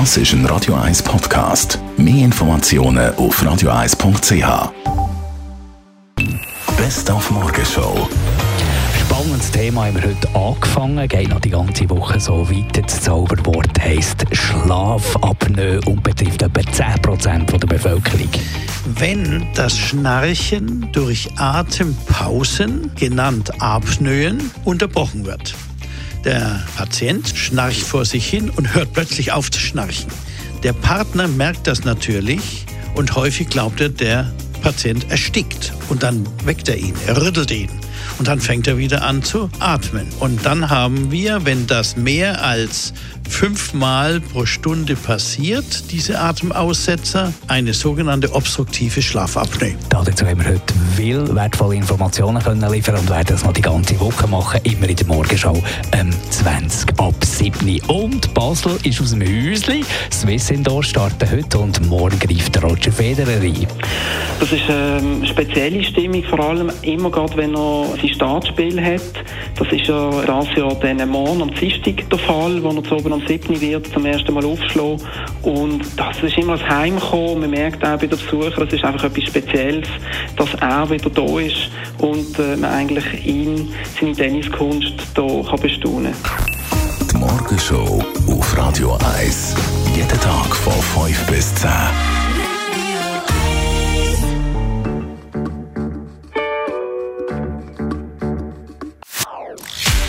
Das ist ein Radio 1 Podcast. Mehr Informationen auf radio1.ch. Best auf Morgenshow. Spannendes Thema haben wir heute angefangen, geht noch die ganze Woche so weiter. Das Zauberwort heisst Schlafapnoe und betrifft etwa 10% der Bevölkerung. Wenn das Schnarchen durch Atempausen, genannt Apnoeen, unterbrochen wird. Der Patient schnarcht vor sich hin und hört plötzlich auf zu schnarchen. Der Partner merkt das natürlich und häufig glaubt er, der Patient erstickt. Und dann weckt er ihn, er rüttelt ihn. Und dann fängt er wieder an zu atmen. Und dann haben wir, wenn das mehr als fünfmal pro Stunde passiert, diese Atemaussetzer, eine sogenannte obstruktive Schlafapnoe. Dazu haben wir heute viel wertvolle Informationen können liefern und werden das noch die ganze Woche machen, immer in der Morgenschau ähm, 20 ab 7. Und Basel ist aus dem Häusli. Swiss Indoor starten heute und morgen greift Roger Federer ein. Das ist eine ähm, spezielle Stimmung, vor allem immer gerade, wenn er sein Startspiel hat. Das ist ja das Jahr dann morgen am Dienstag der Fall, wo er zu oben am 7. wird zum ersten Mal aufschlagen. Und das ist immer das Heimkommen. Man merkt auch bei den Besuchern, es ist einfach etwas Spezielles, dass er wieder da ist und äh, man eigentlich ihn, seine Tenniskunst hier bestaunen kann. Die Morgenshow auf Radio 1. Jeden Tag von 5 bis 10.